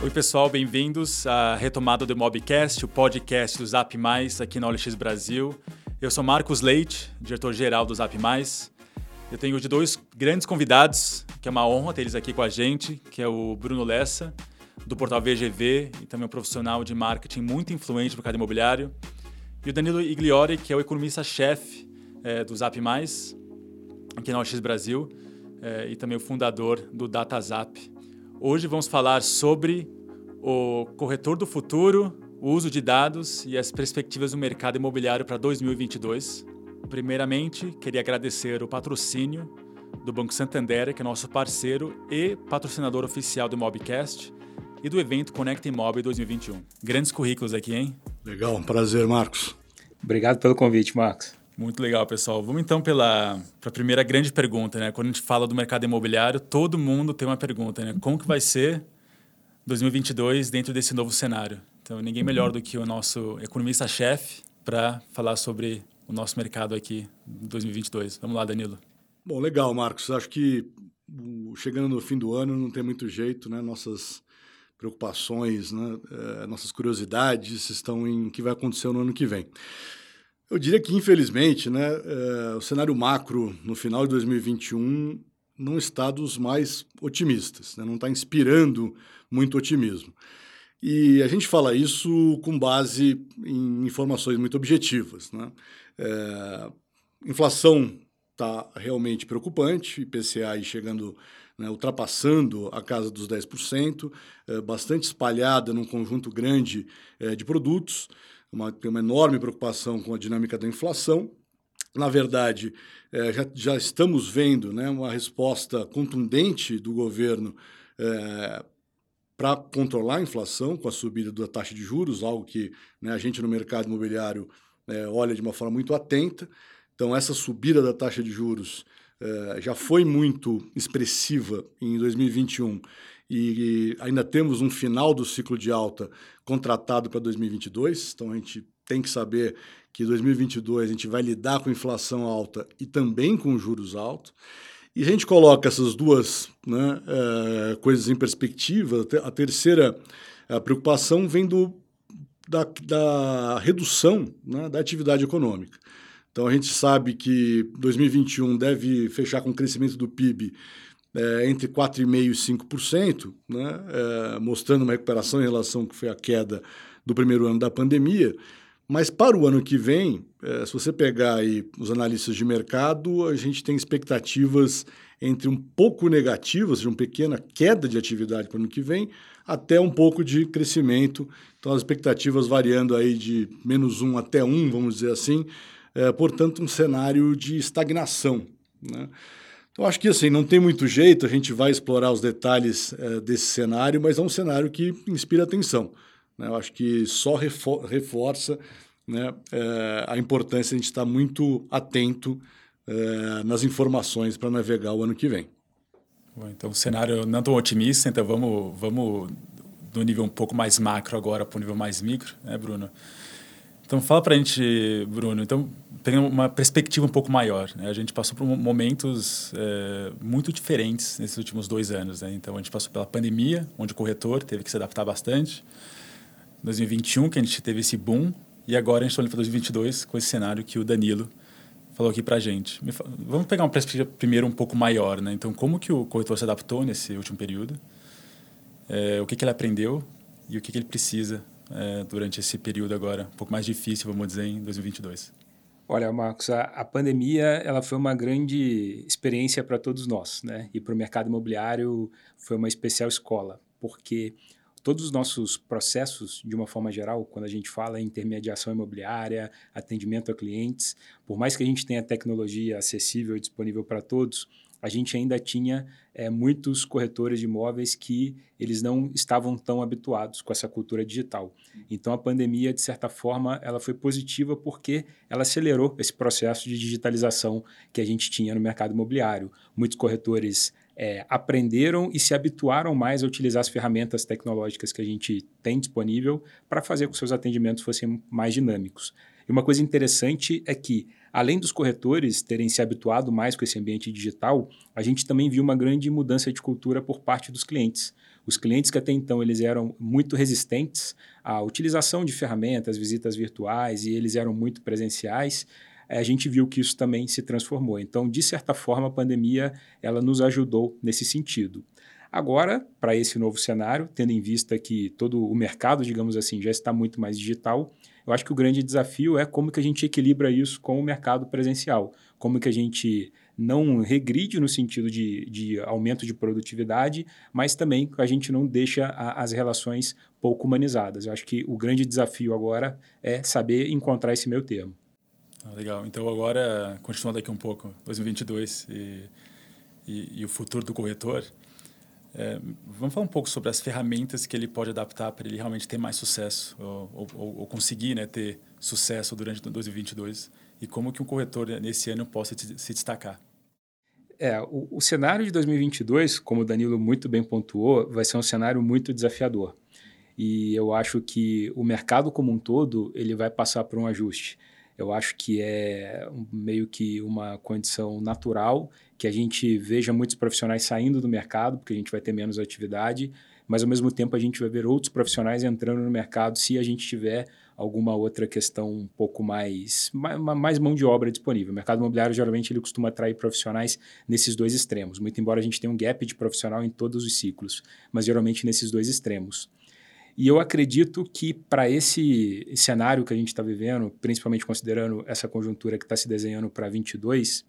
Oi, pessoal, bem-vindos à retomada do Mobcast, o podcast do Zap Mais aqui na OLX Brasil. Eu sou Marcos Leite, diretor-geral do Zap Mais. Eu tenho hoje dois grandes convidados, que é uma honra ter eles aqui com a gente, que é o Bruno Lessa, do portal VGV, e também um profissional de marketing muito influente no mercado imobiliário, e o Danilo Igliori, que é o economista-chefe é, do Zap Mais, aqui na OLX Brasil, é, e também o fundador do DataZap. Hoje vamos falar sobre o corretor do futuro, o uso de dados e as perspectivas do mercado imobiliário para 2022. Primeiramente, queria agradecer o patrocínio do Banco Santander, que é nosso parceiro e patrocinador oficial do Mobcast e do evento Conecta Imob 2021. Grandes currículos aqui, hein? Legal, um prazer, Marcos. Obrigado pelo convite, Marcos. Muito legal, pessoal. Vamos então pela a primeira grande pergunta, né? Quando a gente fala do mercado imobiliário, todo mundo tem uma pergunta, né? Como que vai ser 2022 dentro desse novo cenário? Então, ninguém melhor do que o nosso economista-chefe para falar sobre o nosso mercado aqui em 2022. Vamos lá, Danilo. Bom, legal, Marcos. Acho que chegando no fim do ano não tem muito jeito, né? Nossas preocupações, né? É, nossas curiosidades estão em o que vai acontecer no ano que vem. Eu diria que, infelizmente, né, é, o cenário macro no final de 2021 não está dos mais otimistas, né, não está inspirando muito otimismo. E a gente fala isso com base em informações muito objetivas. Né? É, inflação está realmente preocupante, IPCA chegando, né, ultrapassando a casa dos 10%, é, bastante espalhada num conjunto grande é, de produtos uma, tem uma enorme preocupação com a dinâmica da inflação. Na verdade, é, já, já, estamos vendo né, uma resposta contundente do governo é, para controlar a inflação com a subida da taxa de juros, algo que né, a gente no mercado imobiliário é, olha de uma forma muito atenta. Então, essa subida da taxa de juros é, já foi muito expressiva em 2021 e ainda temos um final do ciclo de alta contratado para 2022, então a gente tem que saber que 2022 a gente vai lidar com inflação alta e também com juros altos. E a gente coloca essas duas né, é, coisas em perspectiva. A terceira a preocupação vem do, da, da redução né, da atividade econômica. Então a gente sabe que 2021 deve fechar com o crescimento do PIB é, entre 4,5% e 5%, né, é, mostrando uma recuperação em relação ao que foi a queda do primeiro ano da pandemia. Mas para o ano que vem, é, se você pegar aí os analistas de mercado, a gente tem expectativas entre um pouco negativas, de uma pequena queda de atividade para o ano que vem, até um pouco de crescimento. Então, as expectativas variando aí de menos um até um, vamos dizer assim. É, portanto, um cenário de estagnação. Né? Então, acho que assim, não tem muito jeito, a gente vai explorar os detalhes é, desse cenário, mas é um cenário que inspira atenção. Né? Eu acho que só refor reforça né, é, a importância de a gente estar muito atento é, nas informações para navegar o ano que vem. Então, cenário não tão otimista, então vamos, vamos do nível um pouco mais macro agora para o nível mais micro, né, Bruno? Então, fala para a gente, Bruno, então, tem uma perspectiva um pouco maior. Né? A gente passou por momentos é, muito diferentes nesses últimos dois anos. Né? Então, a gente passou pela pandemia, onde o corretor teve que se adaptar bastante. 2021, que a gente teve esse boom. E agora a gente está olhando para 2022 com esse cenário que o Danilo falou aqui para a gente. Vamos pegar uma perspectiva primeiro um pouco maior. Né? Então, como que o corretor se adaptou nesse último período? É, o que, que ele aprendeu e o que, que ele precisa é, durante esse período agora, um pouco mais difícil, vamos dizer, em 2022? Olha, Marcos, a, a pandemia ela foi uma grande experiência para todos nós, né? E para o mercado imobiliário foi uma especial escola, porque todos os nossos processos, de uma forma geral, quando a gente fala em intermediação imobiliária, atendimento a clientes, por mais que a gente tenha tecnologia acessível e disponível para todos, a gente ainda tinha é, muitos corretores de imóveis que eles não estavam tão habituados com essa cultura digital. Então a pandemia, de certa forma, ela foi positiva porque ela acelerou esse processo de digitalização que a gente tinha no mercado imobiliário. Muitos corretores é, aprenderam e se habituaram mais a utilizar as ferramentas tecnológicas que a gente tem disponível para fazer com que seus atendimentos fossem mais dinâmicos. E uma coisa interessante é que além dos corretores terem se habituado mais com esse ambiente digital, a gente também viu uma grande mudança de cultura por parte dos clientes. Os clientes que até então eles eram muito resistentes à utilização de ferramentas, visitas virtuais e eles eram muito presenciais, a gente viu que isso também se transformou. Então, de certa forma, a pandemia ela nos ajudou nesse sentido. Agora, para esse novo cenário, tendo em vista que todo o mercado, digamos assim, já está muito mais digital, eu acho que o grande desafio é como que a gente equilibra isso com o mercado presencial, como que a gente não regride no sentido de, de aumento de produtividade, mas também a gente não deixa a, as relações pouco humanizadas. Eu acho que o grande desafio agora é saber encontrar esse meio termo. Ah, legal. Então agora, continuando aqui um pouco, 2022 e, e, e o futuro do corretor, é, vamos falar um pouco sobre as ferramentas que ele pode adaptar para ele realmente ter mais sucesso ou, ou, ou, conseguir né, ter sucesso durante 2022 e como que um corretor nesse ano possa se destacar. É, o, o cenário de 2022, como o Danilo muito bem pontuou, vai ser um cenário muito desafiador. E eu acho que o mercado como um todo ele vai passar por um ajuste. Eu acho que é meio que uma condição natural que a gente veja muitos profissionais saindo do mercado, porque a gente vai ter menos atividade, mas ao mesmo tempo a gente vai ver outros profissionais entrando no mercado se a gente tiver alguma outra questão um pouco mais, mais, mão de obra disponível. O mercado imobiliário geralmente ele costuma atrair profissionais nesses dois extremos, muito embora a gente tenha um gap de profissional em todos os ciclos, mas geralmente nesses dois extremos. E eu acredito que para esse cenário que a gente está vivendo, principalmente considerando essa conjuntura que está se desenhando para 22,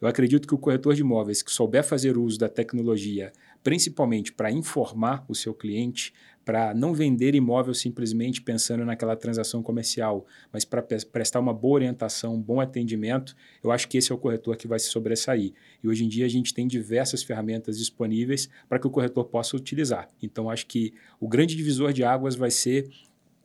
eu acredito que o corretor de imóveis que souber fazer uso da tecnologia, principalmente para informar o seu cliente, para não vender imóvel simplesmente pensando naquela transação comercial, mas para prestar uma boa orientação, um bom atendimento, eu acho que esse é o corretor que vai se sobressair. E hoje em dia a gente tem diversas ferramentas disponíveis para que o corretor possa utilizar. Então acho que o grande divisor de águas vai ser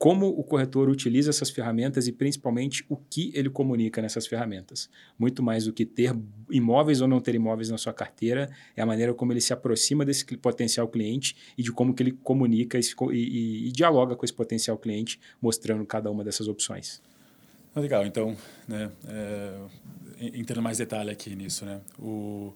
como o corretor utiliza essas ferramentas e principalmente o que ele comunica nessas ferramentas. Muito mais do que ter imóveis ou não ter imóveis na sua carteira, é a maneira como ele se aproxima desse potencial cliente e de como que ele comunica e, e, e dialoga com esse potencial cliente, mostrando cada uma dessas opções. Legal, então, né, é, entrando mais detalhe aqui nisso, né, o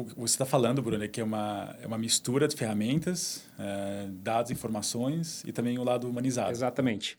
o que você está falando, Bruno, é que é uma, é uma mistura de ferramentas, é, dados, informações e também o lado humanizado. Exatamente.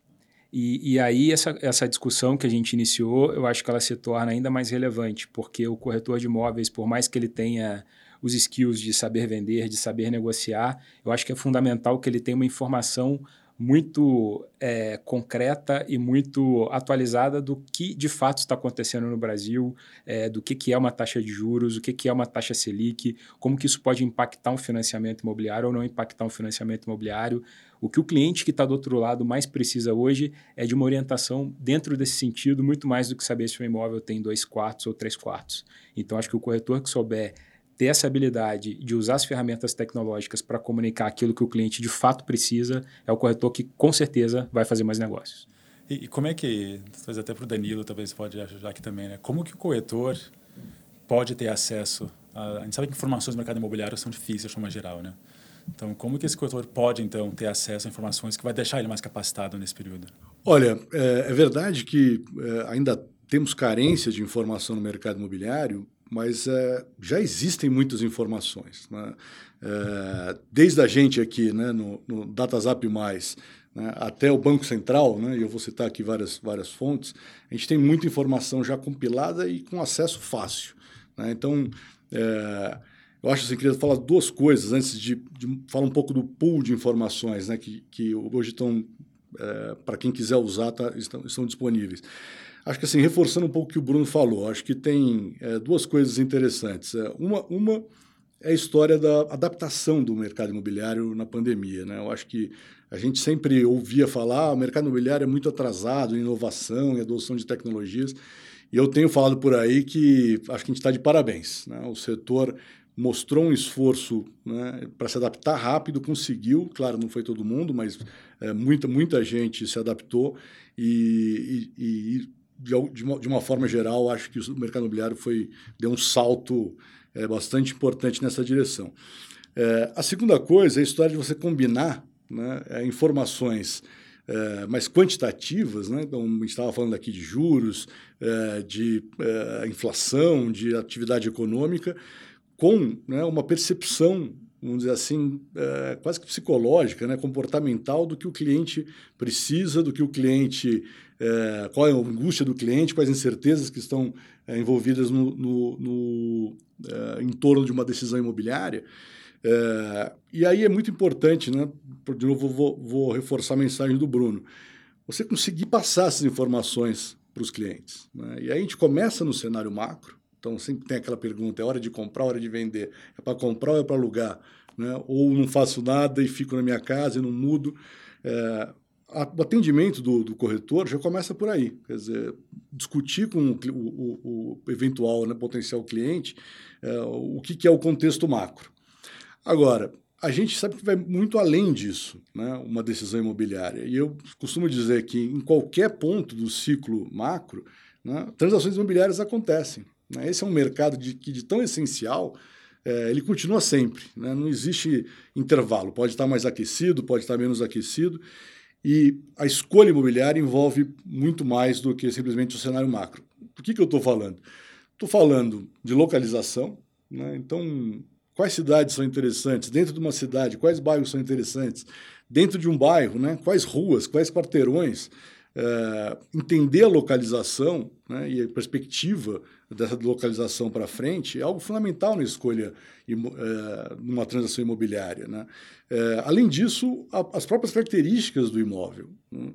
E, e aí, essa, essa discussão que a gente iniciou, eu acho que ela se torna ainda mais relevante, porque o corretor de imóveis, por mais que ele tenha os skills de saber vender, de saber negociar, eu acho que é fundamental que ele tenha uma informação muito é, concreta e muito atualizada do que de fato está acontecendo no Brasil, é, do que, que é uma taxa de juros, o que, que é uma taxa Selic, como que isso pode impactar um financiamento imobiliário ou não impactar um financiamento imobiliário. O que o cliente que está do outro lado mais precisa hoje é de uma orientação dentro desse sentido, muito mais do que saber se o imóvel tem dois quartos ou três quartos. Então, acho que o corretor que souber ter essa habilidade de usar as ferramentas tecnológicas para comunicar aquilo que o cliente de fato precisa, é o corretor que com certeza vai fazer mais negócios. E, e como é que, talvez até para o Danilo, talvez pode ajudar aqui também, né? Como que o corretor pode ter acesso a, a gente sabe que informações do mercado imobiliário são difíceis de forma geral, né? Então, como que esse corretor pode, então, ter acesso a informações que vai deixar ele mais capacitado nesse período? Olha, é, é verdade que é, ainda temos carência de informação no mercado imobiliário, mas é, já existem muitas informações. Né? É, desde a gente aqui né, no, no DataZap+, né, até o Banco Central, né, e eu vou citar aqui várias, várias fontes, a gente tem muita informação já compilada e com acesso fácil. Né? Então, é, eu acho assim, queria falar duas coisas antes de, de, falar um pouco do pool de informações né, que, que hoje estão, é, para quem quiser usar, tá, estão, estão disponíveis. Acho que assim, reforçando um pouco o que o Bruno falou, acho que tem é, duas coisas interessantes. É, uma, uma é a história da adaptação do mercado imobiliário na pandemia. Né? Eu acho que a gente sempre ouvia falar ah, o mercado imobiliário é muito atrasado em inovação e adoção de tecnologias. E eu tenho falado por aí que acho que a gente está de parabéns. Né? O setor mostrou um esforço né, para se adaptar rápido, conseguiu, claro, não foi todo mundo, mas é, muita, muita gente se adaptou e, e, e de, de, uma, forma geral, acho que o mercado imobiliário foi, deu um salto é, bastante importante nessa direção. É, a segunda coisa é a história de você combinar né, é, informações é, mais quantitativas, né? então a gente estava falando aqui de juros, é, de inflação, de atividade econômica, com né, uma percepção, vamos dizer assim, é, quase que psicológica, né, comportamental do que o cliente precisa, do que o cliente, é, qual é a angústia do cliente, quais incertezas que estão é, envolvidas no, no, no em torno de uma decisão imobiliária. E aí é muito importante, né? De novo, vou, vou, reforçar a mensagem do Bruno. Você conseguir passar essas informações para os clientes. Né? E aí a gente começa no cenário macro. Então sempre tem aquela pergunta: é hora de comprar, hora de vender? É para comprar ou é para alugar? Né? Ou não faço nada e fico na minha casa e não mudo. É, o atendimento do, do, corretor já começa por aí. Quer dizer, discutir com o, o, o eventual né, potencial cliente é, o que, que é o contexto macro. Agora, a gente sabe que vai muito além disso, né, uma decisão imobiliária. E eu costumo dizer que em qualquer ponto do ciclo macro, né, transações imobiliárias acontecem. Né? Esse é um mercado de, que de tão essencial, é, ele continua sempre. Né? Não existe intervalo. Pode estar mais aquecido, pode estar menos aquecido. E a escolha imobiliária envolve muito mais do que simplesmente o cenário macro. Por que, que eu estou falando? Estou falando de localização. Né? Então, Quais cidades são interessantes? Dentro de uma cidade, quais bairros são interessantes? Dentro de um bairro, né? quais ruas, quais quarteirões? É, entender a localização né? e a perspectiva dessa localização para frente é algo fundamental na escolha é, numa transação imobiliária. Né? É, além disso, a, as próprias características do imóvel. Né?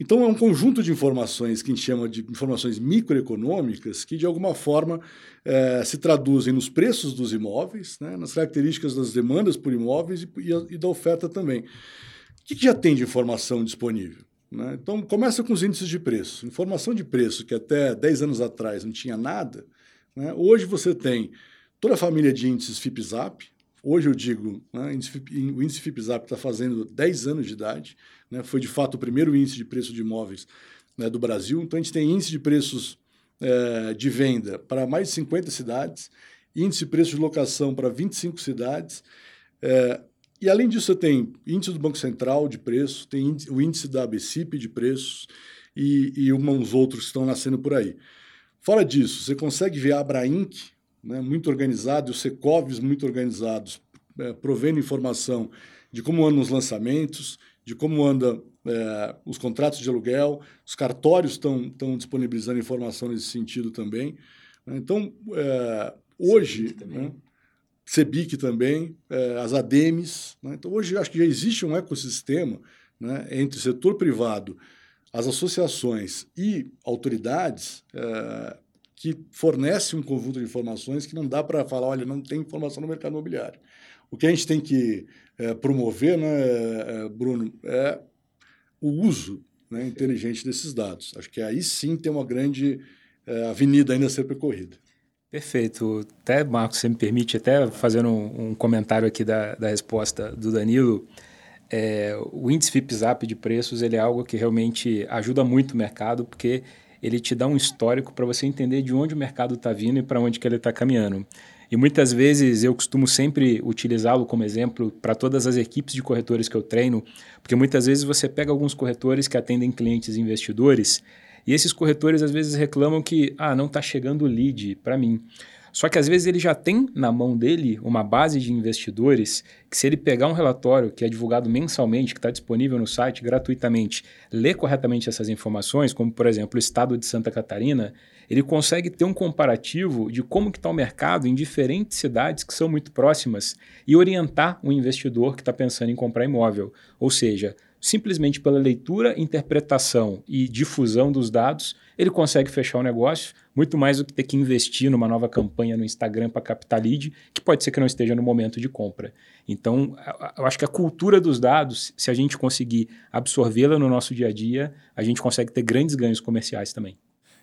Então, é um conjunto de informações que a gente chama de informações microeconômicas que, de alguma forma, é, se traduzem nos preços dos imóveis, né, nas características das demandas por imóveis e, e, e da oferta também. O que, que, já tem de informação disponível? Né? Então, começa com os índices de preço. Informação de preço que até 10 anos atrás não tinha nada, né? hoje você tem toda a família de índices FIPZAP. Hoje eu digo, né, o índice FIPZAP está fazendo 10 anos de idade né, foi de fato o primeiro índice de preço de imóveis né, do Brasil. Então, a gente tem índice de preços é, de venda para mais de 50 cidades, índice de preço de locação para 25 cidades. É, e, além disso, você tem índice do Banco Central de preço, tem índice, o índice da ABCIP de preços e, e uns outros que estão nascendo por aí. Fora disso, você consegue ver a Abrainc, né, muito organizado, e os Secovs muito organizados, é, provendo informação de como andam os lançamentos, de como anda é, os contratos de aluguel, os cartórios estão disponibilizando informação nesse sentido também. Né? Então, é, hoje, também, né? CEBIC também é, as ADEMES. Né? Então, hoje, acho que já existe um ecossistema né, entre o setor privado, as associações e autoridades é, que fornece um conjunto de informações que não dá para falar, olha, não tem informação no mercado imobiliário. O que a gente tem que é, promover, né, Bruno, é o uso né, inteligente desses dados. Acho que aí sim tem uma grande avenida ainda a ser percorrida. Perfeito. Até, Marcos, você me permite, até fazendo um, um comentário aqui da, da resposta do Danilo, é, o índice FIPZAP de preços ele é algo que realmente ajuda muito o mercado, porque ele te dá um histórico para você entender de onde o mercado está vindo e para onde que ele está caminhando. E muitas vezes eu costumo sempre utilizá-lo como exemplo para todas as equipes de corretores que eu treino, porque muitas vezes você pega alguns corretores que atendem clientes e investidores e esses corretores às vezes reclamam que ah, não está chegando lead para mim. Só que às vezes ele já tem na mão dele uma base de investidores que, se ele pegar um relatório que é divulgado mensalmente, que está disponível no site gratuitamente, ler corretamente essas informações, como por exemplo o estado de Santa Catarina, ele consegue ter um comparativo de como está o mercado em diferentes cidades que são muito próximas e orientar o investidor que está pensando em comprar imóvel. Ou seja, simplesmente pela leitura, interpretação e difusão dos dados, ele consegue fechar o negócio, muito mais do que ter que investir numa nova campanha no Instagram para captar lead, que pode ser que não esteja no momento de compra. Então, eu acho que a cultura dos dados, se a gente conseguir absorvê-la no nosso dia a dia, a gente consegue ter grandes ganhos comerciais também.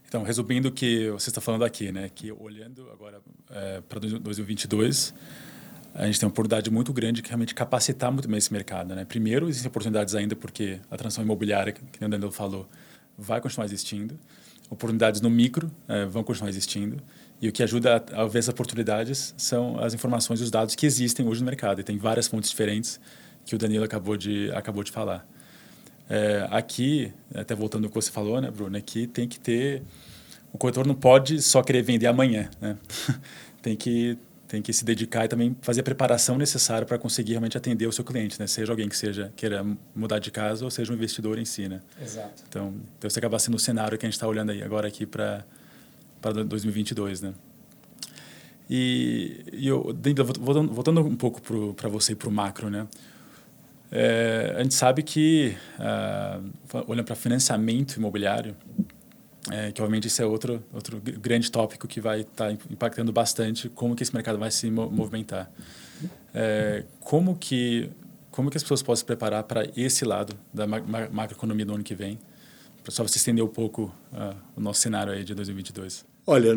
Então, resumindo o que você está falando aqui, né, que olhando agora é, para 2022, a gente tem uma oportunidade muito grande de realmente capacitar muito bem esse mercado. Né? Primeiro, existem oportunidades ainda porque a transição imobiliária, que o Danilo falou, vai continuar existindo. Oportunidades no micro é, vão continuar existindo. E o que ajuda a, a ver essas oportunidades são as informações e os dados que existem hoje no mercado. E tem várias fontes diferentes que o Danilo acabou de, acabou de falar. É, aqui, até voltando ao que você falou, né, Bruno, aqui tem que ter... O corretor não pode só querer vender amanhã, né? tem que tem que se dedicar e também fazer a preparação necessária para conseguir realmente atender o seu cliente, né? Seja alguém que seja queira mudar de casa ou seja um investidor em si, né? Exato. Então, então você acaba sendo o cenário que a gente está olhando aí agora aqui para para 2022, né? E, e eu, voltando, voltando um pouco para você e para o macro, né? É, a gente sabe que, uh, olhando para financiamento imobiliário, é, que obviamente esse é outro, outro grande tópico que vai estar tá impactando bastante como que esse mercado vai se movimentar. É, como, que, como que as pessoas podem se preparar para esse lado da macroeconomia do ano que vem? Só você estender um pouco uh, o nosso cenário aí de 2022. Olha,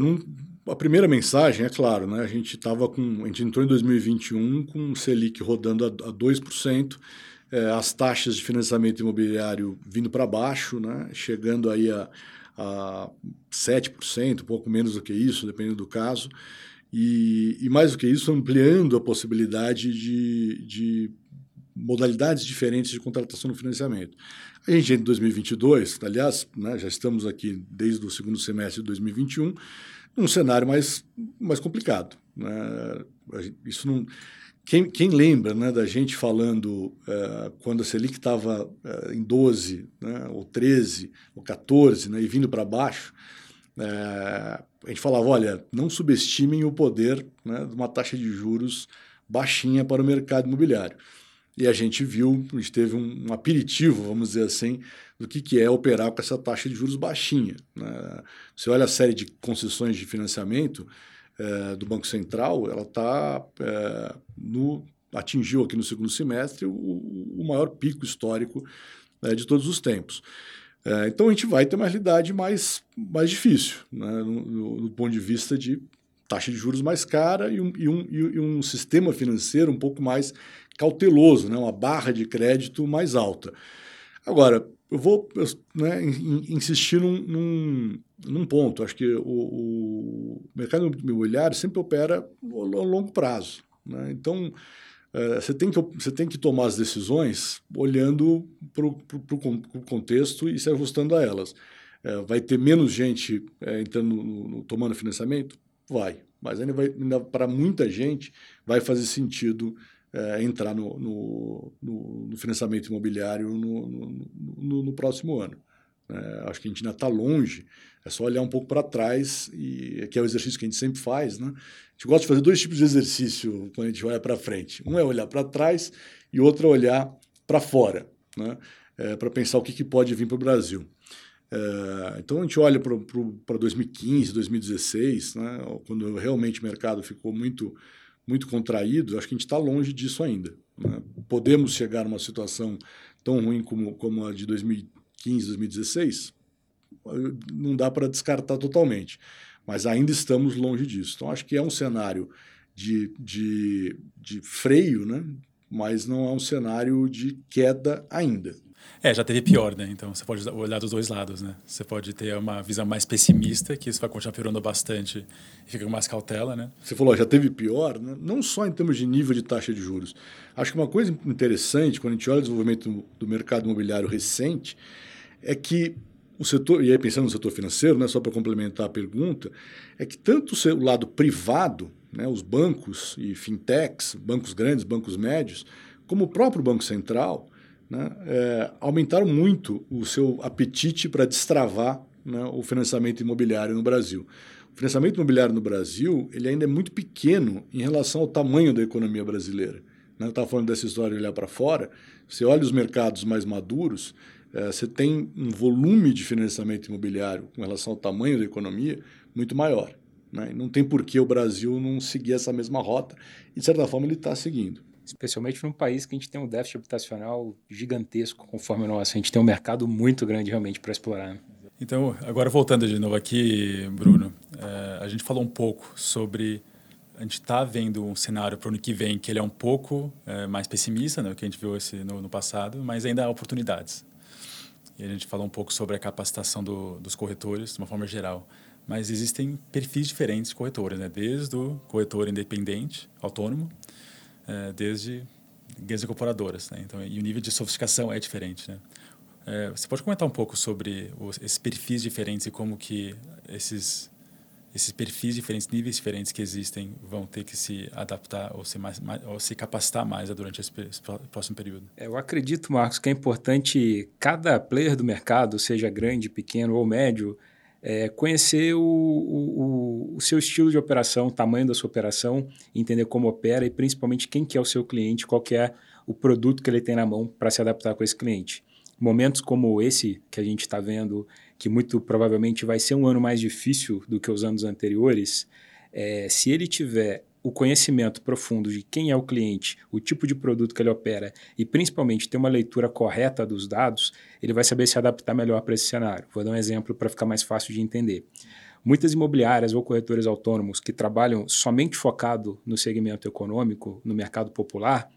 a primeira mensagem, é claro, né, a gente estava com. A gente entrou em 2021 com o Selic rodando a, a 2%, é, as taxas de financiamento imobiliário vindo para baixo, né, chegando aí a, a 7%, um pouco menos do que isso, dependendo do caso. E, e mais do que isso, ampliando a possibilidade de, de modalidades diferentes de contratação no financiamento. A gente em 2022, aliás, né, já estamos aqui desde o segundo semestre de 2021, num cenário mais, mais complicado. Né? Isso não. Quem, quem lembra né, da gente falando uh, quando a Selic estava uh, em 12, né, ou 13, ou 14, né, e vindo para baixo, uh, a gente falava: olha, não subestimem o poder né, de uma taxa de juros baixinha para o mercado imobiliário. E a gente viu, a gente teve um, um aperitivo, vamos dizer assim, do que, que é operar com essa taxa de juros baixinha. Né? Você olha a série de concessões de financiamento é, do Banco Central, ela está é, no atingiu aqui no segundo semestre o, o maior pico histórico né, de todos os tempos. É, então a gente vai ter uma realidade mais, mais difícil, né, no, no, no, ponto de vista de taxa de juros mais cara e um, e um, e um sistema financeiro um pouco mais cauteloso, né? uma barra de crédito mais alta. Agora, eu vou né, insistir num, num, num, ponto. Acho que o, o, mercado imobiliário sempre opera a longo prazo. Né? Então, é, você, tem que, você tem que tomar as decisões olhando para o contexto e se ajustando a elas. É, vai ter menos gente é, entrando no, no, tomando financiamento? Vai. Mas ainda, ainda para muita gente vai fazer sentido é, entrar no, no, no, financiamento imobiliário no, no próximo ano. É, acho que a gente ainda está longe, é só olhar um pouco para trás, e que é o exercício que a gente sempre faz. Né? A gente gosta de fazer dois tipos de exercício quando a gente olha para frente. Um é olhar para trás e outro é olhar para fora, né? É, para pensar o que, que pode vir para o Brasil. É, então a gente olha para 2015, 2016, né, quando realmente o mercado ficou muito muito contraído, acho que a gente está longe disso ainda. Né? Podemos chegar numa situação tão ruim como, como a de 2015, 2016? Não dá para descartar totalmente, mas ainda estamos longe disso. Então, acho que é um cenário de, de, de freio, né? mas não é um cenário de queda ainda. É, já teve pior, né? Então você pode olhar dos dois lados, né? Você pode ter uma visão mais pessimista, que isso vai continuar piorando bastante e fica com mais cautela, né? Você falou, já teve pior, né? não só em termos de nível de taxa de juros. Acho que uma coisa interessante, quando a gente olha o desenvolvimento do mercado imobiliário recente, é que o setor, e aí pensando no setor financeiro, né, só para complementar a pergunta, é que tanto o lado privado, né, os bancos e fintechs, bancos grandes, bancos médios, como o próprio Banco Central, né, é, aumentaram muito o seu apetite para destravar né, o financiamento imobiliário no Brasil. O financiamento imobiliário no Brasil ele ainda é muito pequeno em relação ao tamanho da economia brasileira. Né? Eu estava falando dessa história de olhar para fora. Você olha os mercados mais maduros, é, você tem um volume de financiamento imobiliário com relação ao tamanho da economia muito maior. Né? Não tem por que o Brasil não seguir essa mesma rota. E, de certa forma, ele está seguindo especialmente num país que a gente tem um déficit habitacional gigantesco conforme o nosso. A gente tem um mercado muito grande realmente para explorar. Né? Então, agora voltando de novo aqui, Bruno, é, a gente falou um pouco sobre a gente está vendo um cenário para o ano que vem que ele é um pouco é, mais pessimista, né, que a gente viu esse no, no, passado, mas ainda há oportunidades. E a gente falou um pouco sobre a capacitação do, dos corretores, de uma forma geral. Mas existem perfis diferentes de corretores, né? desde o corretor independente, autônomo, é, desde grandes incorporadoras. Né? Então, e o nível de sofisticação é diferente. Né? É, você pode comentar um pouco sobre os, esses perfis diferentes e como que esses esses perfis diferentes, níveis diferentes que existem, vão ter que se adaptar ou se, mais, mais ou se capacitar mais durante esse, esse próximo período? É, eu acredito, Marcos, que é importante cada player do mercado, seja grande, pequeno ou médio, é, conhecer o, o, o, seu estilo de operação, o tamanho da sua operação, entender como opera e principalmente quem que é o seu cliente, qual que é o produto que ele tem na mão para se adaptar com esse cliente. Momentos como esse que a gente está vendo, que muito provavelmente vai ser um ano mais difícil do que os anos anteriores, é, se ele tiver o conhecimento profundo de quem é o cliente, o tipo de produto que ele opera e principalmente ter uma leitura correta dos dados, ele vai saber se adaptar melhor para esse cenário. Vou dar um exemplo para ficar mais fácil de entender. Muitas imobiliárias ou corretores autônomos que trabalham somente focado no segmento econômico, no mercado popular,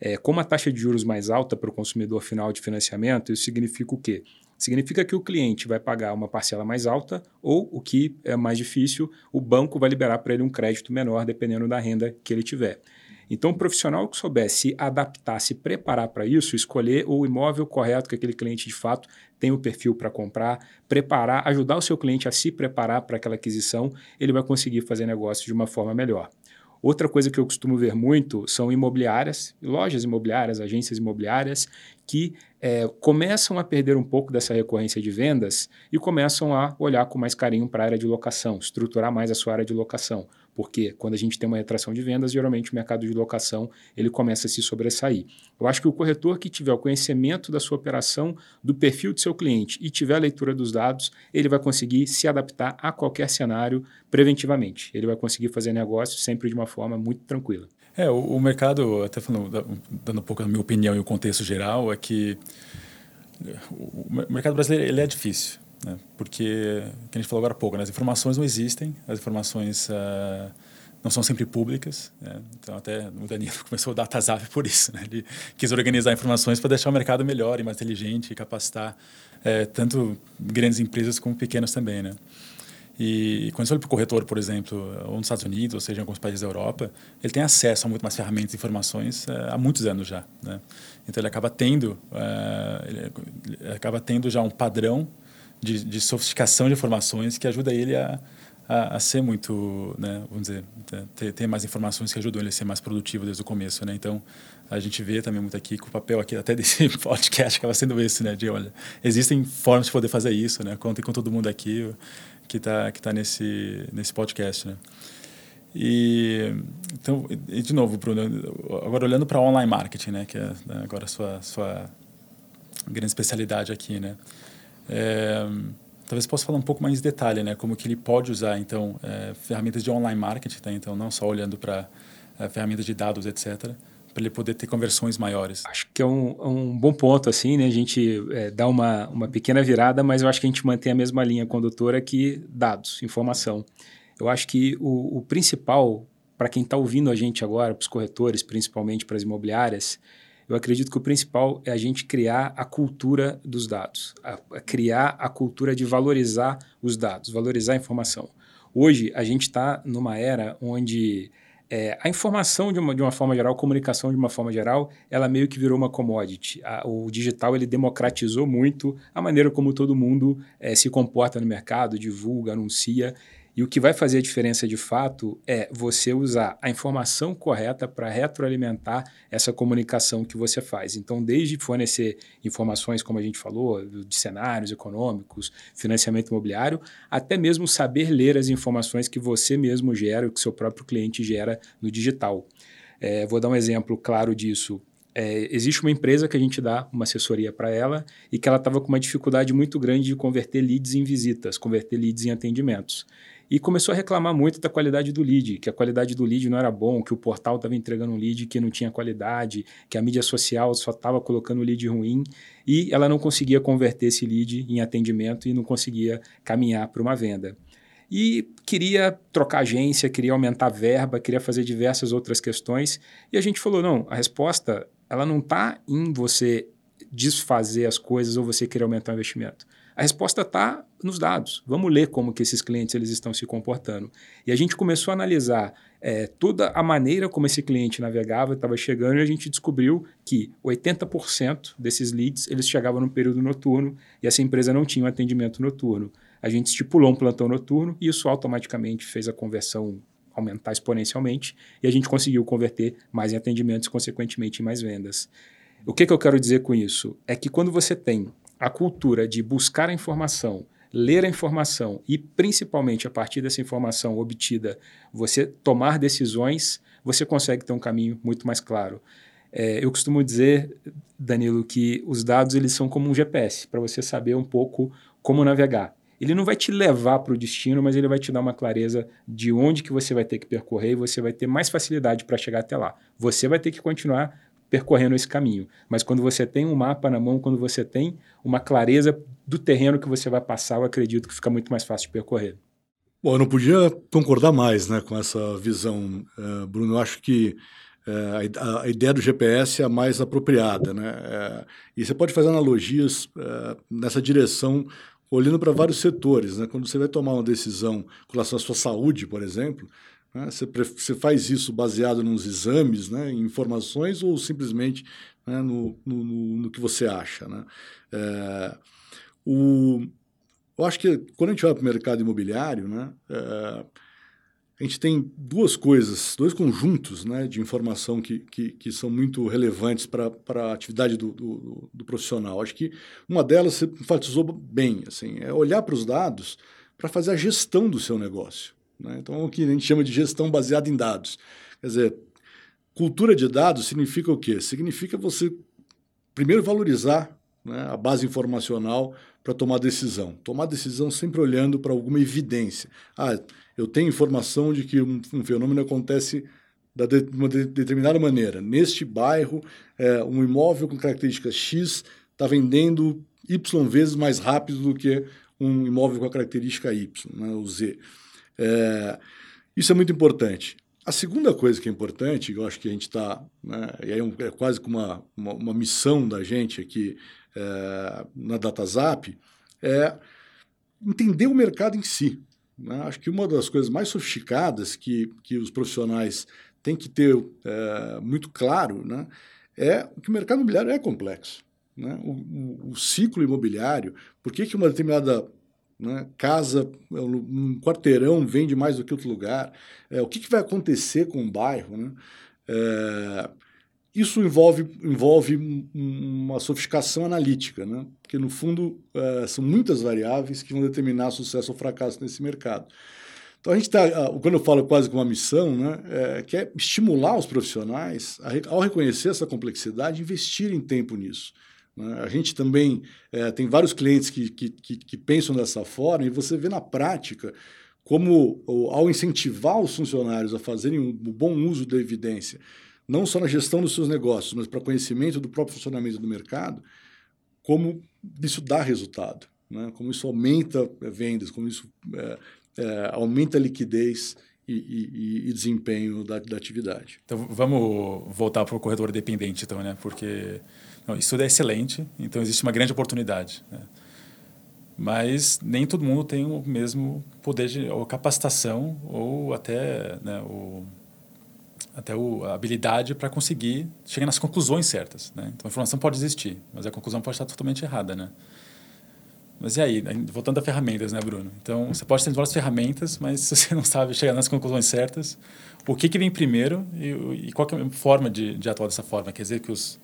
é, com uma taxa de juros mais alta para o consumidor final de financiamento, isso significa o quê? Significa que o cliente vai pagar uma parcela mais alta ou, o que é mais difícil, o banco vai liberar para ele um crédito menor, dependendo da renda que ele tiver. Então, o profissional que souber se adaptar, se preparar para isso, escolher o imóvel correto que aquele cliente de fato tem o perfil para comprar, preparar, ajudar o seu cliente a se preparar para aquela aquisição, ele vai conseguir fazer negócio de uma forma melhor. Outra coisa que eu costumo ver muito são imobiliárias, lojas imobiliárias, agências imobiliárias, que é, começam a perder um pouco dessa recorrência de vendas e começam a olhar com mais carinho para a área de locação, estruturar mais a sua área de locação. Porque quando a gente tem uma retração de vendas, geralmente o mercado de locação ele começa a se sobressair. Eu acho que o corretor que tiver o conhecimento da sua operação, do perfil do seu cliente e tiver a leitura dos dados, ele vai conseguir se adaptar a qualquer cenário preventivamente. Ele vai conseguir fazer negócio sempre de uma forma muito tranquila. É, o, o mercado, até falando, dando um pouco a minha opinião e o contexto geral, é que o mercado brasileiro ele é difícil, né? porque, que a gente falou agora há pouco, né? as informações não existem, as informações uh, não são sempre públicas. Né? Então, até o Danilo começou o DataZap por isso. Né? Ele quis organizar informações para deixar o mercado melhor e mais inteligente e capacitar é, tanto grandes empresas como pequenas também. Né? E quando você olha para o corretor, por exemplo, ou nos Estados Unidos, ou seja, em alguns países da Europa, ele tem acesso a muito mais ferramentas e informações uh, há muitos anos já. Né? Então ele acaba tendo, uh, ele acaba tendo já um padrão de, de, sofisticação de informações que ajuda ele a, a, a ser muito, né, vamos dizer, ter, ter, mais informações que ajudam ele a ser mais produtivo desde o começo. Né? Então a gente vê também muito aqui que o papel aqui até desse podcast acaba sendo esse, né, de olha, existem formas de poder fazer isso, né? Contem com todo mundo aqui que está que tá nesse, nesse podcast, né? E, então, e de novo, Bruno, agora olhando para online marketing, né, que é né, agora a sua, sua grande especialidade aqui, né? É, talvez possa falar um pouco mais de detalhe, né, como que ele pode usar, então, é, ferramentas de online marketing, tá? então, não só olhando para é, ferramentas de dados, etc., para ele poder ter conversões maiores. Acho que é um, um bom ponto, assim, né? A gente é, dá uma, uma pequena virada, mas eu acho que a gente mantém a mesma linha condutora que dados, informação. Eu acho que o, o principal, para quem está ouvindo a gente agora, para os corretores, principalmente para as imobiliárias, eu acredito que o principal é a gente criar a cultura dos dados, a, a criar a cultura de valorizar os dados, valorizar a informação. Hoje, a gente está numa era onde é, a informação, de uma, de uma forma geral, a comunicação de uma forma geral, ela meio que virou uma commodity. A, o digital ele democratizou muito a maneira como todo mundo é, se comporta no mercado, divulga, anuncia. E o que vai fazer a diferença de fato é você usar a informação correta para retroalimentar essa comunicação que você faz. Então, desde fornecer informações, como a gente falou, de cenários econômicos, financiamento imobiliário, até mesmo saber ler as informações que você mesmo gera, que seu próprio cliente gera no digital. É, vou dar um exemplo claro disso. É, existe uma empresa que a gente dá uma assessoria para ela e que ela estava com uma dificuldade muito grande de converter leads em visitas, converter leads em atendimentos e começou a reclamar muito da qualidade do lead, que a qualidade do lead não era bom, que o portal estava entregando um lead que não tinha qualidade, que a mídia social só estava colocando lead ruim e ela não conseguia converter esse lead em atendimento e não conseguia caminhar para uma venda. E queria trocar agência, queria aumentar verba, queria fazer diversas outras questões. E a gente falou: não, a resposta ela não está em você desfazer as coisas ou você querer aumentar o investimento. A resposta está nos dados, vamos ler como que esses clientes eles estão se comportando. E a gente começou a analisar é, toda a maneira como esse cliente navegava, estava chegando, e a gente descobriu que 80% desses leads eles chegavam no período noturno e essa empresa não tinha um atendimento noturno. A gente estipulou um plantão noturno e isso automaticamente fez a conversão aumentar exponencialmente e a gente conseguiu converter mais em atendimentos, consequentemente em mais vendas. O que, que eu quero dizer com isso? É que quando você tem a cultura de buscar a informação, ler a informação e, principalmente, a partir dessa informação obtida, você tomar decisões, você consegue ter um caminho muito mais claro. É, eu costumo dizer, Danilo, que os dados eles são como um GPS, para você saber um pouco como navegar. Ele não vai te levar para o destino, mas ele vai te dar uma clareza de onde que você vai ter que percorrer e você vai ter mais facilidade para chegar até lá. Você vai ter que continuar percorrendo esse caminho. Mas quando você tem um mapa na mão, quando você tem uma clareza do terreno que você vai passar, eu acredito que fica muito mais fácil de percorrer. Bom, eu não podia concordar mais né, com essa visão, uh, Bruno. Eu acho que uh, a, ideia do GPS é a mais apropriada. Né? Uh, e você pode fazer analogias nessa direção, olhando para vários setores. Né? Quando você vai tomar uma decisão com relação à sua saúde, por exemplo, né? Você, você, faz isso baseado nos exames, né? em informações, ou simplesmente né? no, no, no, que você acha? Né? É, o, eu acho que quando a gente olha para o mercado imobiliário, né? É, a gente tem duas coisas, dois conjuntos né, de informação que, que, que são muito relevantes para a atividade do, do, do, profissional. Acho que uma delas você enfatizou bem, assim, é olhar para os dados para fazer a gestão do seu negócio. Né? Então, o que a gente chama de gestão baseada em dados. Quer dizer, cultura de dados significa o quê? Significa você, primeiro, valorizar né, a base informacional para tomar decisão. Tomar decisão sempre olhando para alguma evidência. Ah, eu tenho informação de que um, um fenômeno acontece de uma de, determinada maneira. Neste bairro, é, um imóvel com características X está vendendo Y vezes mais rápido do que um imóvel com a característica Y, né, o Z. É, isso é muito importante. A segunda coisa que é importante, eu acho que a gente está, né, e aí é, é quase como uma, uma, uma, missão da gente aqui é, na DataZap, é entender o mercado em si. Né? Acho que uma das coisas mais sofisticadas que, que os profissionais têm que ter é, muito claro né, é que o mercado imobiliário é complexo. Né? O, o, o, ciclo imobiliário, por que, que uma determinada né? Casa, um quarteirão vende mais do que outro lugar. É, o que, que vai acontecer com o bairro? Né? É, isso envolve, envolve uma sofisticação analítica, né? porque, no fundo, é, são muitas variáveis que vão determinar sucesso ou fracasso nesse mercado. Então, a gente está, quando eu falo quase com uma missão, né, é, que é estimular os profissionais, a, ao reconhecer essa complexidade, investirem tempo nisso. Né? A gente também é, tem vários clientes que, que, que, que pensam dessa forma e você vê na prática como, ao incentivar os funcionários a fazerem um bom uso da evidência, não só na gestão dos seus negócios, mas para conhecimento do próprio funcionamento do mercado, como isso dá resultado, né? como isso aumenta vendas, como isso é, é, aumenta a liquidez e, e, e desempenho da, da, atividade. Então, vamos voltar para o corretor dependente, então, né? porque isso é excelente, então existe uma grande oportunidade. Né? Mas nem todo mundo tem o mesmo poder de ou capacitação ou até né, o, até o, a habilidade para conseguir chegar nas conclusões certas. Né? Então a informação pode existir, mas a conclusão pode estar totalmente errada. Né? Mas e aí? Voltando a ferramentas, né, Bruno? Então, você pode ter várias ferramentas, mas se você não sabe chegar nas conclusões certas, o que, que vem primeiro e, e qual é a forma de, de atuar dessa forma? Quer dizer que os,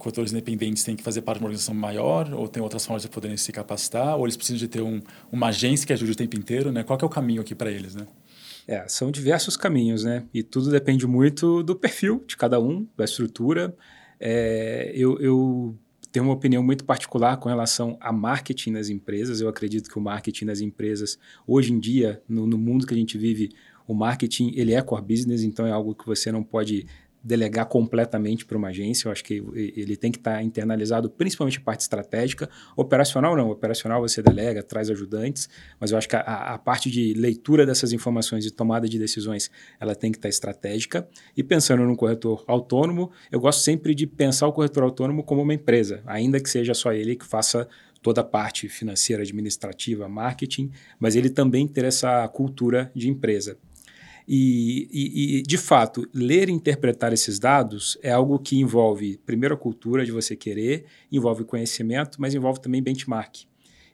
corretores independentes têm que fazer parte de uma organização maior ou tem outras formas de poderem se capacitar ou eles precisam de ter um, uma agência que ajude o tempo inteiro, né? Qual é o caminho aqui para eles, né? É, são diversos caminhos, né? E tudo depende muito do perfil de cada um, da estrutura. É, eu, eu tenho uma opinião muito particular com relação a marketing nas empresas. Eu acredito que o marketing nas empresas, hoje em dia, no, no mundo que a gente vive, o marketing ele é core business, então é algo que você não pode delegar completamente para uma agência. Eu acho que ele tem que estar tá internalizado, principalmente a parte estratégica. Operacional não. Operacional você delega, traz ajudantes, mas eu acho que a, a parte de leitura dessas informações e tomada de decisões, ela tem que estar tá estratégica. E pensando no corretor autônomo, eu gosto sempre de pensar o corretor autônomo como uma empresa, ainda que seja só ele que faça toda a parte financeira, administrativa, marketing, mas ele também ter essa cultura de empresa. E, e, e, de fato, ler e interpretar esses dados é algo que envolve, primeiro, a cultura de você querer, envolve conhecimento, mas envolve também benchmark.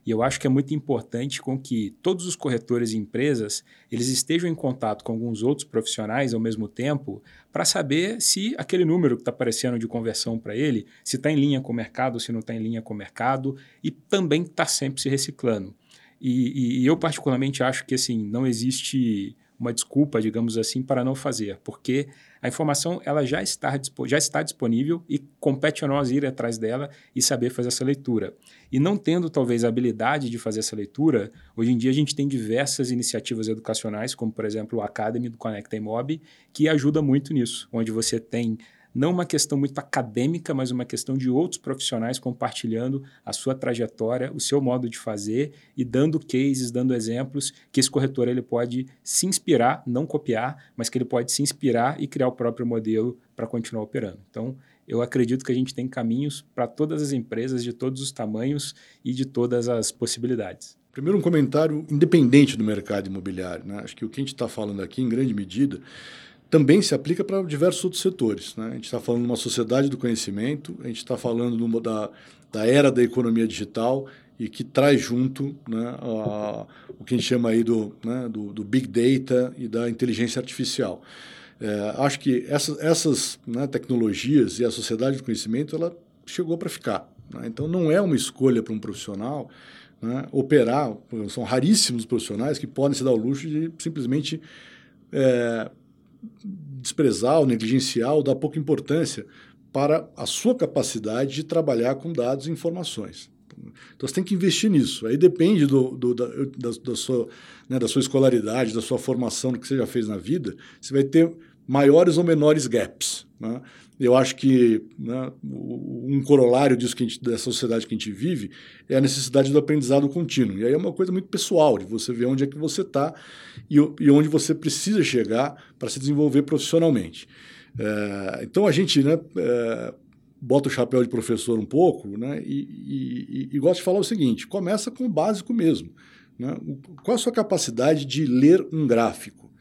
E eu acho que é muito importante com que todos os corretores e empresas eles estejam em contato com alguns outros profissionais ao mesmo tempo para saber se aquele número que está aparecendo de conversão para ele, se está em linha com o mercado, se não está em linha com o mercado e também está sempre se reciclando. E, e, eu particularmente acho que assim não existe uma desculpa, digamos assim, para não fazer, porque a informação ela já está, já está disponível e compete a nós ir atrás dela e saber fazer essa leitura. E não tendo talvez a habilidade de fazer essa leitura, hoje em dia a gente tem diversas iniciativas educacionais, como por exemplo o Academy do Conecta Imob, que ajuda muito nisso, onde você tem não uma questão muito acadêmica, mas uma questão de outros profissionais compartilhando a sua trajetória, o seu modo de fazer e dando cases, dando exemplos que esse corretor ele pode se inspirar, não copiar, mas que ele pode se inspirar e criar o próprio modelo para continuar operando. Então, eu acredito que a gente tem caminhos para todas as empresas de todos os tamanhos e de todas as possibilidades. Primeiro, um comentário independente do mercado imobiliário. Né? Acho que o que a gente está falando aqui, em grande medida, também se aplica para diversos outros setores. Né? A gente está falando de uma sociedade do conhecimento, a gente está falando da, da era da economia digital e que traz junto né, a, o que a gente chama aí do, né, do, do, Big Data e da inteligência artificial. É, acho que essas, essas né, tecnologias e a sociedade do conhecimento ela chegou para ficar. Né? Então, não é uma escolha para um profissional né, operar, são raríssimos profissionais que podem se dar o luxo de simplesmente é, desprezar ou negligenciar ou dar pouca importância para a sua capacidade de trabalhar com dados e informações. Então você tem que investir nisso. Aí depende do, do da, da, da, sua, né, da sua escolaridade, da sua formação, do que você já fez na vida, você vai ter maiores ou menores gaps. Né? Eu acho que né, um corolário disso que gente, dessa sociedade que a gente vive é a necessidade do aprendizado contínuo. E aí é uma coisa muito pessoal, de você ver onde é que você está e, e, onde você precisa chegar para se desenvolver profissionalmente. É, então a gente né, é, bota o chapéu de professor um pouco né, e, e, e gosta de falar o seguinte: começa com o básico mesmo. Né? Qual a sua capacidade de ler um gráfico?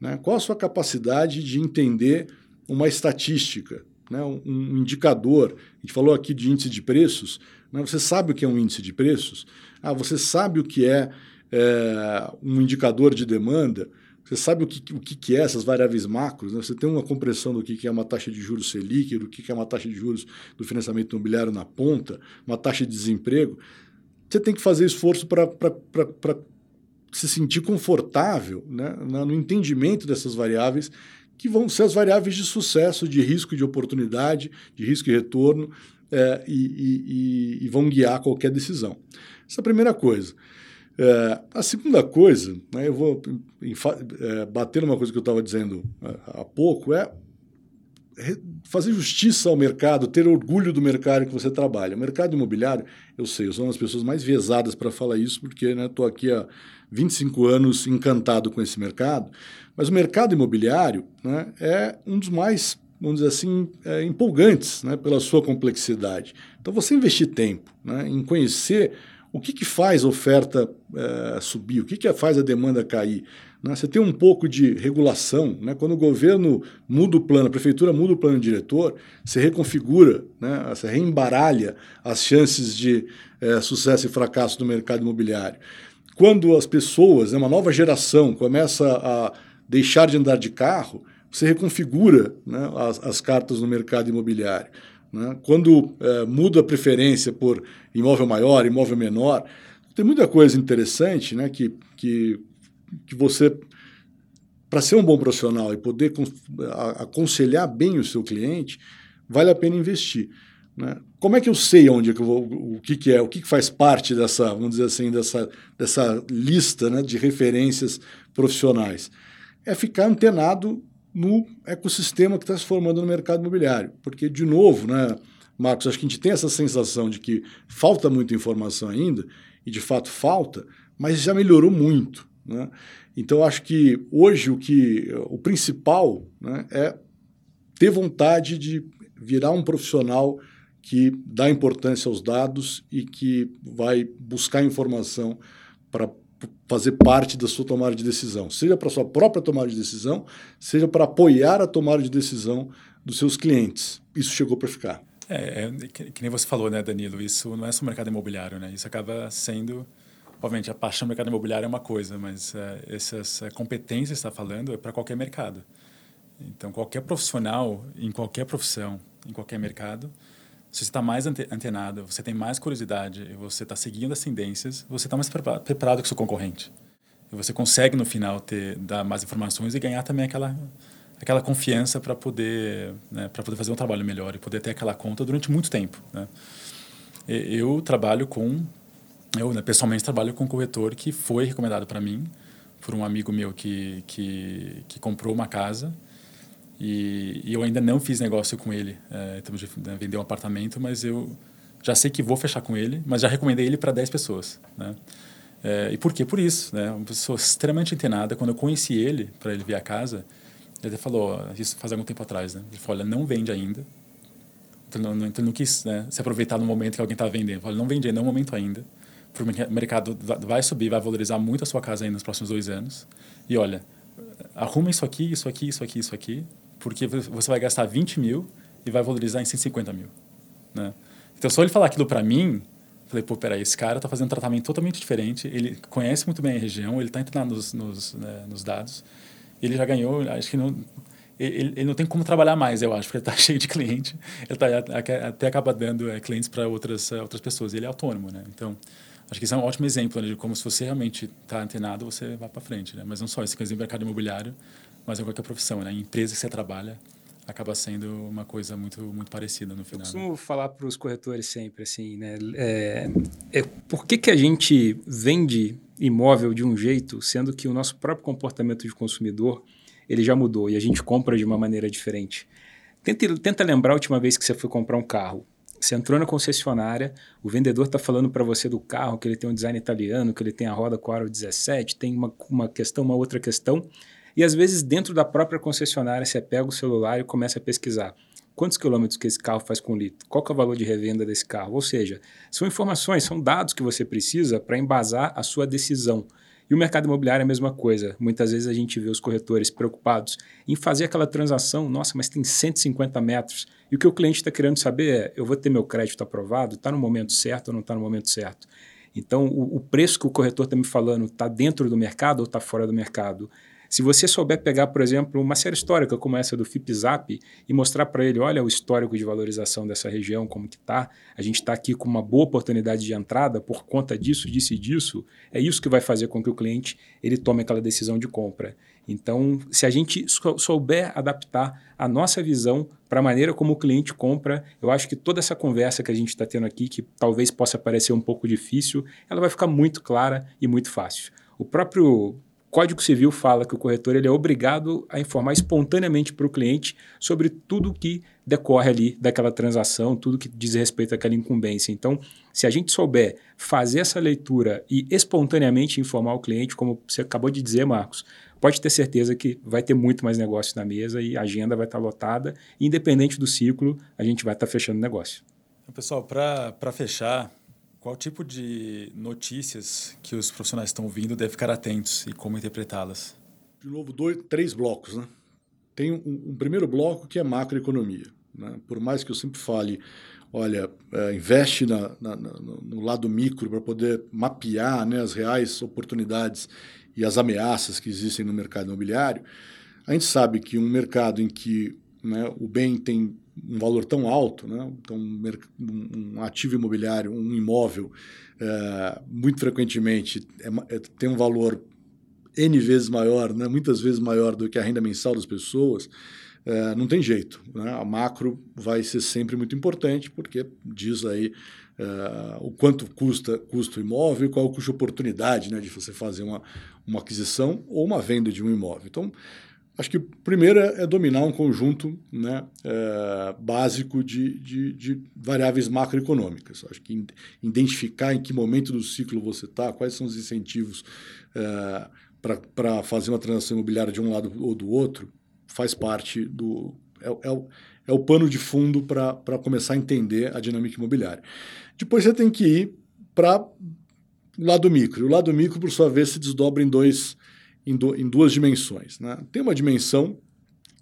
Né? Qual a sua capacidade de entender uma estatística, né, um, indicador. A gente falou aqui de índice de preços. Né, você sabe o que é um índice de preços? Ah, você sabe o que é, é um indicador de demanda? Você sabe o que, o que é essas variáveis macros? Né? Você tem uma compreensão do que é uma taxa de juros Selic, do que é uma taxa de juros do financiamento imobiliário na ponta, uma taxa de desemprego. Você tem que fazer esforço para se sentir confortável né, no entendimento dessas variáveis que vão ser as variáveis de sucesso, de risco de oportunidade, de risco e retorno, é, e, e, e, vão guiar qualquer decisão. Essa é a primeira coisa. É, a segunda coisa, né, eu vou é, bater numa coisa que eu estava dizendo há pouco, é fazer justiça ao mercado, ter orgulho do mercado que você trabalha. O mercado imobiliário, eu sei, eu sou uma das pessoas mais vesadas para falar isso, porque estou né, aqui há 25 anos encantado com esse mercado, mas o mercado imobiliário né, é um dos mais, vamos dizer assim, é, empolgantes né, pela sua complexidade. Então, você investir tempo né, em conhecer o que, que faz a oferta é, subir, o que, que faz a demanda cair. Né? Você tem um pouco de regulação. Né? Quando o governo muda o plano, a prefeitura muda o plano diretor, você reconfigura, né? você reembaralha as chances de é, sucesso e fracasso do mercado imobiliário. Quando as pessoas, né, uma nova geração, começa a deixar de andar de carro, você reconfigura né, as, as, cartas no mercado imobiliário. Né? Quando é, muda a preferência por imóvel maior, imóvel menor, tem muita coisa interessante né, que, que, que você, para ser um bom profissional e poder aconselhar bem o seu cliente, vale a pena investir. Né? Como é que eu sei onde é que eu vou, o que, que é, o que, que faz parte dessa, vamos dizer assim, dessa, dessa lista né, de referências profissionais? É ficar antenado no ecossistema que está se formando no mercado imobiliário. Porque, de novo, né, Marcos, acho que a gente tem essa sensação de que falta muita informação ainda, e de fato falta, mas já melhorou muito. Né? Então, acho que hoje o que o principal né, é ter vontade de virar um profissional que dá importância aos dados e que vai buscar informação para fazer parte da sua tomada de decisão, seja para sua própria tomada de decisão, seja para apoiar a tomada de decisão dos seus clientes. Isso chegou para ficar. É, é que, que, nem você falou, né, Danilo? Isso não é só mercado imobiliário, né? Isso acaba sendo, obviamente, a paixão do mercado imobiliário é uma coisa, mas é, essas é, competências que está falando é para qualquer mercado. Então, qualquer profissional, em qualquer profissão, em qualquer mercado, se você está mais antenado, você tem mais curiosidade você está seguindo as tendências, você está mais preparado que o seu concorrente. E você consegue, no final, ter, dar mais informações e ganhar também aquela, aquela confiança para poder, né, poder fazer um trabalho melhor e poder ter aquela conta durante muito tempo. Né? Eu trabalho com, eu né, pessoalmente trabalho com um corretor que foi recomendado para mim por um amigo meu que, que, que comprou uma casa e, e, eu ainda não fiz negócio com ele, é, de né, vender um apartamento, mas eu já sei que vou fechar com ele, mas já recomendei ele para 10 pessoas. Né? É, e por quê? Por isso. Né? Uma pessoa extremamente antenada. Quando eu conheci ele, para ele ver a casa, ele falou, isso faz algum tempo atrás, né? ele falou, olha, não vende ainda. Então, não, então não quis né, se aproveitar no momento que alguém está vendendo. Ele falou, não vende não é momento ainda. O mercado vai subir, vai valorizar muito a sua casa ainda nos próximos dois anos. E olha, arruma isso aqui, isso aqui, isso aqui, isso aqui, porque você vai gastar 20 mil e vai valorizar em 150 mil. Né? Então, só ele falar aquilo para mim, falei, pô, peraí, esse cara está fazendo um tratamento totalmente diferente, ele conhece muito bem a região, ele está entrando nos, nos, né, nos, dados, ele já ganhou, acho que não... Ele, ele, não tem como trabalhar mais, eu acho, porque ele está cheio de cliente, ele tá, até acaba dando é, clientes para outras, outras pessoas, ele é autônomo, né? Então, acho que isso é um ótimo exemplo né, de como se você realmente está antenado, você vai para frente, né? Mas não só esse exemplo do mercado imobiliário, mas em qualquer profissão, né? A empresa que você trabalha acaba sendo uma coisa muito muito parecida no final. Eu costumo né? falar para os corretores sempre assim, né? É, é, por que, que a gente vende imóvel de um jeito, sendo que o nosso próprio comportamento de consumidor ele já mudou e a gente compra de uma maneira diferente? Tenta, tenta lembrar a última vez que você foi comprar um carro. Você entrou na concessionária, o vendedor está falando para você do carro, que ele tem um design italiano, que ele tem a roda com aro 17, tem uma, uma questão, uma outra questão. E às vezes, dentro da própria concessionária, você pega o celular e começa a pesquisar quantos quilômetros que esse carro faz com litro, qual é o valor de revenda desse carro. Ou seja, são informações, são dados que você precisa para embasar a sua decisão. E o mercado imobiliário é a mesma coisa. Muitas vezes a gente vê os corretores preocupados em fazer aquela transação, nossa, mas tem 150 metros. E o que o cliente está querendo saber é: eu vou ter meu crédito aprovado? Está no momento certo ou não está no momento certo? Então, o, o preço que o corretor está me falando está dentro do mercado ou está fora do mercado? Se você souber pegar, por exemplo, uma série histórica como essa do FIPZAP e mostrar para ele, olha o histórico de valorização dessa região, como que está, a gente está aqui com uma boa oportunidade de entrada por conta disso, disso e disso, é isso que vai fazer com que o cliente ele tome aquela decisão de compra. Então, se a gente souber adaptar a nossa visão para a maneira como o cliente compra, eu acho que toda essa conversa que a gente está tendo aqui, que talvez possa parecer um pouco difícil, ela vai ficar muito clara e muito fácil. O próprio Código Civil fala que o corretor ele é obrigado a informar espontaneamente para o cliente sobre tudo que decorre ali daquela transação, tudo que diz respeito àquela incumbência. Então, se a gente souber fazer essa leitura e espontaneamente informar o cliente, como você acabou de dizer, Marcos, pode ter certeza que vai ter muito mais negócio na mesa e a agenda vai estar lotada. Independente do ciclo, a gente vai estar fechando negócio. Pessoal, para fechar, qual tipo de notícias que os profissionais estão ouvindo devem ficar atentos e como interpretá-las? De novo, dois, três blocos. Né? Tem um, um primeiro bloco que é macroeconomia. Né? Por mais que eu sempre fale, olha, é, investe na, na, no lado micro para poder mapear né, as reais oportunidades e as ameaças que existem no mercado imobiliário, a gente sabe que um mercado em que né, o bem tem um valor tão alto, né? então um, um ativo imobiliário, um imóvel, é, muito frequentemente é, é, tem um valor N vezes maior, né? muitas vezes maior do que a renda mensal das pessoas, é, não tem jeito. Né? A macro vai ser sempre muito importante, porque diz aí é, o quanto custa, custa o imóvel qual o custo de oportunidade né, de você fazer uma, uma aquisição ou uma venda de um imóvel. Então, Acho que o primeiro é, é dominar um conjunto né, é, básico de, de, de, variáveis macroeconômicas. Acho que identificar em que momento do ciclo você está, quais são os incentivos é, para fazer uma transação imobiliária de um lado ou do outro, faz parte do. É, é, é o pano de fundo para começar a entender a dinâmica imobiliária. Depois você tem que ir para o lado micro. O lado micro, por sua vez, se desdobra em, dois, em, do, em duas dimensões. Né? Tem uma dimensão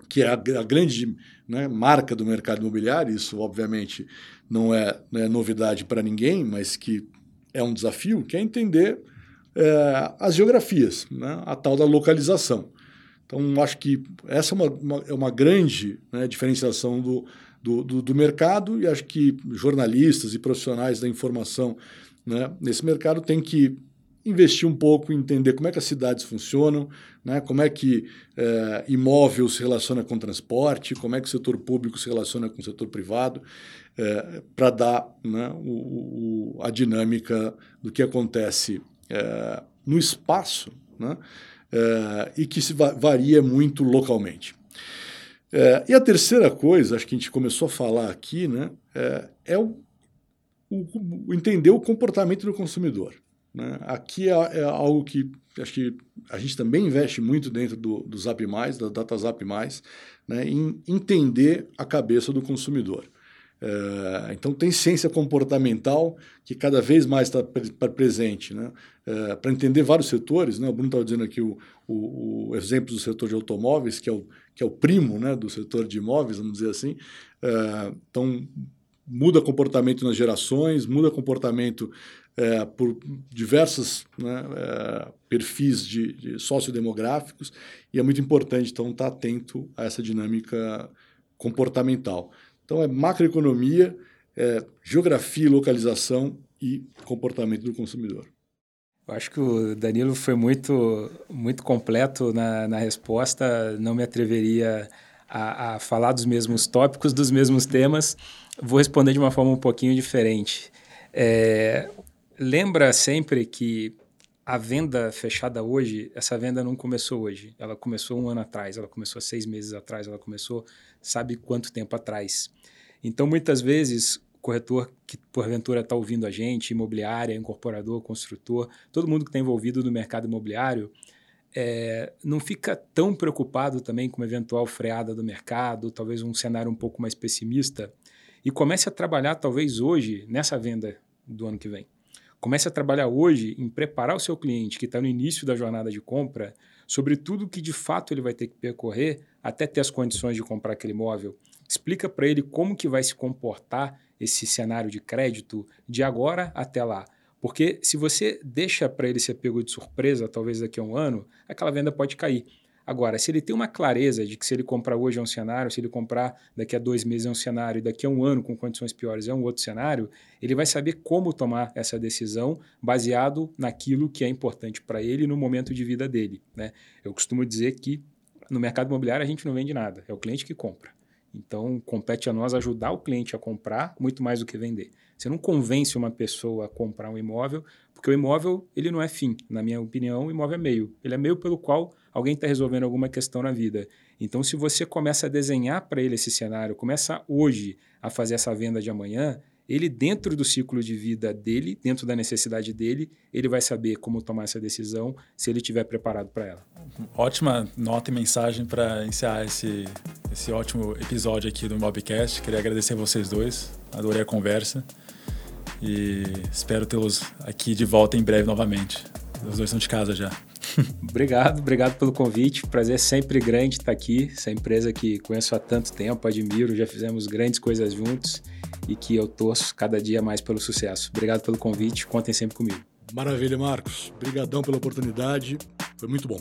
que é a, a grande né, marca do mercado imobiliário, isso obviamente não é, é novidade para ninguém, mas que é um desafio, que é entender é, as geografias, né, a tal da localização. Então, acho que essa é uma, uma, é uma grande né, diferenciação do, do, do, do, mercado e acho que jornalistas e profissionais da informação né, nesse mercado têm que investir um pouco entender como é que as cidades funcionam, né, como é que é, imóvel se relaciona com transporte, como é que o setor público se relaciona com o setor privado, é, para dar né, o, o, a dinâmica do que acontece é, no espaço né, é, e que se varia muito localmente. É, e a terceira coisa, acho que a gente começou a falar aqui, né, é, é o, o, entender o comportamento do consumidor. Né? Aqui é, é, algo que acho que a gente também investe muito dentro do, do Zap Mais, da Data Zap Mais, né, em entender a cabeça do consumidor. É, então, tem ciência comportamental que cada vez mais está presente. Né? É, Para entender vários setores, né? o Bruno estava dizendo aqui o, o, o, exemplo do setor de automóveis, que é o, que é o primo né, do setor de imóveis, vamos dizer assim. É, então, muda comportamento nas gerações, muda comportamento é, por diversos né, é, perfis de, de sociodemográficos, e é muito importante, então, estar tá atento a essa dinâmica comportamental. Então, é macroeconomia, é geografia localização e comportamento do consumidor. Eu acho que o Danilo foi muito, muito completo na, na resposta. Não me atreveria a, a, falar dos mesmos tópicos, dos mesmos temas. Vou responder de uma forma um pouquinho diferente. É, lembra sempre que a venda fechada hoje, essa venda não começou hoje. Ela começou um ano atrás, ela começou seis meses atrás, ela começou sabe quanto tempo atrás. Então, muitas vezes, o corretor que porventura está ouvindo a gente, imobiliária, incorporador, construtor, todo mundo que está envolvido no mercado imobiliário, é, não fica tão preocupado também com uma eventual freada do mercado, talvez um cenário um pouco mais pessimista, e comece a trabalhar, talvez hoje, nessa venda do ano que vem. Comece a trabalhar hoje em preparar o seu cliente que está no início da jornada de compra sobre tudo que de fato ele vai ter que percorrer até ter as condições de comprar aquele imóvel. Explica para ele como que vai se comportar esse cenário de crédito de agora até lá. Porque se você deixa para ele ser pego de surpresa, talvez daqui a um ano, aquela venda pode cair. Agora, se ele tem uma clareza de que se ele comprar hoje é um cenário, se ele comprar daqui a dois meses é um cenário, e daqui a um ano com condições piores é um outro cenário, ele vai saber como tomar essa decisão baseado naquilo que é importante para ele no momento de vida dele. Né? Eu costumo dizer que no mercado imobiliário a gente não vende nada, é o cliente que compra. Então, compete a nós ajudar o cliente a comprar muito mais do que vender. Você não convence uma pessoa a comprar um imóvel, porque o imóvel ele não é fim. Na minha opinião, o imóvel é meio. Ele é meio pelo qual alguém está resolvendo alguma questão na vida. Então, se você começa a desenhar para ele esse cenário, começa hoje a fazer essa venda de amanhã, ele dentro do ciclo de vida dele, dentro da necessidade dele, ele vai saber como tomar essa decisão se ele estiver preparado para ela. Ótima nota e mensagem para encerrar esse, esse ótimo episódio aqui do Mobcast. Queria agradecer vocês dois, adorei a conversa e espero tê-los aqui de volta em breve novamente. Os dois estão de casa já. obrigado, obrigado pelo convite. Prazer sempre grande estar aqui. Essa empresa que conheço há tanto tempo, admiro, já fizemos grandes coisas juntos e que eu torço cada dia mais pelo sucesso. Obrigado pelo convite, contem sempre comigo. Maravilha, Marcos. Obrigadão pela oportunidade, foi muito bom.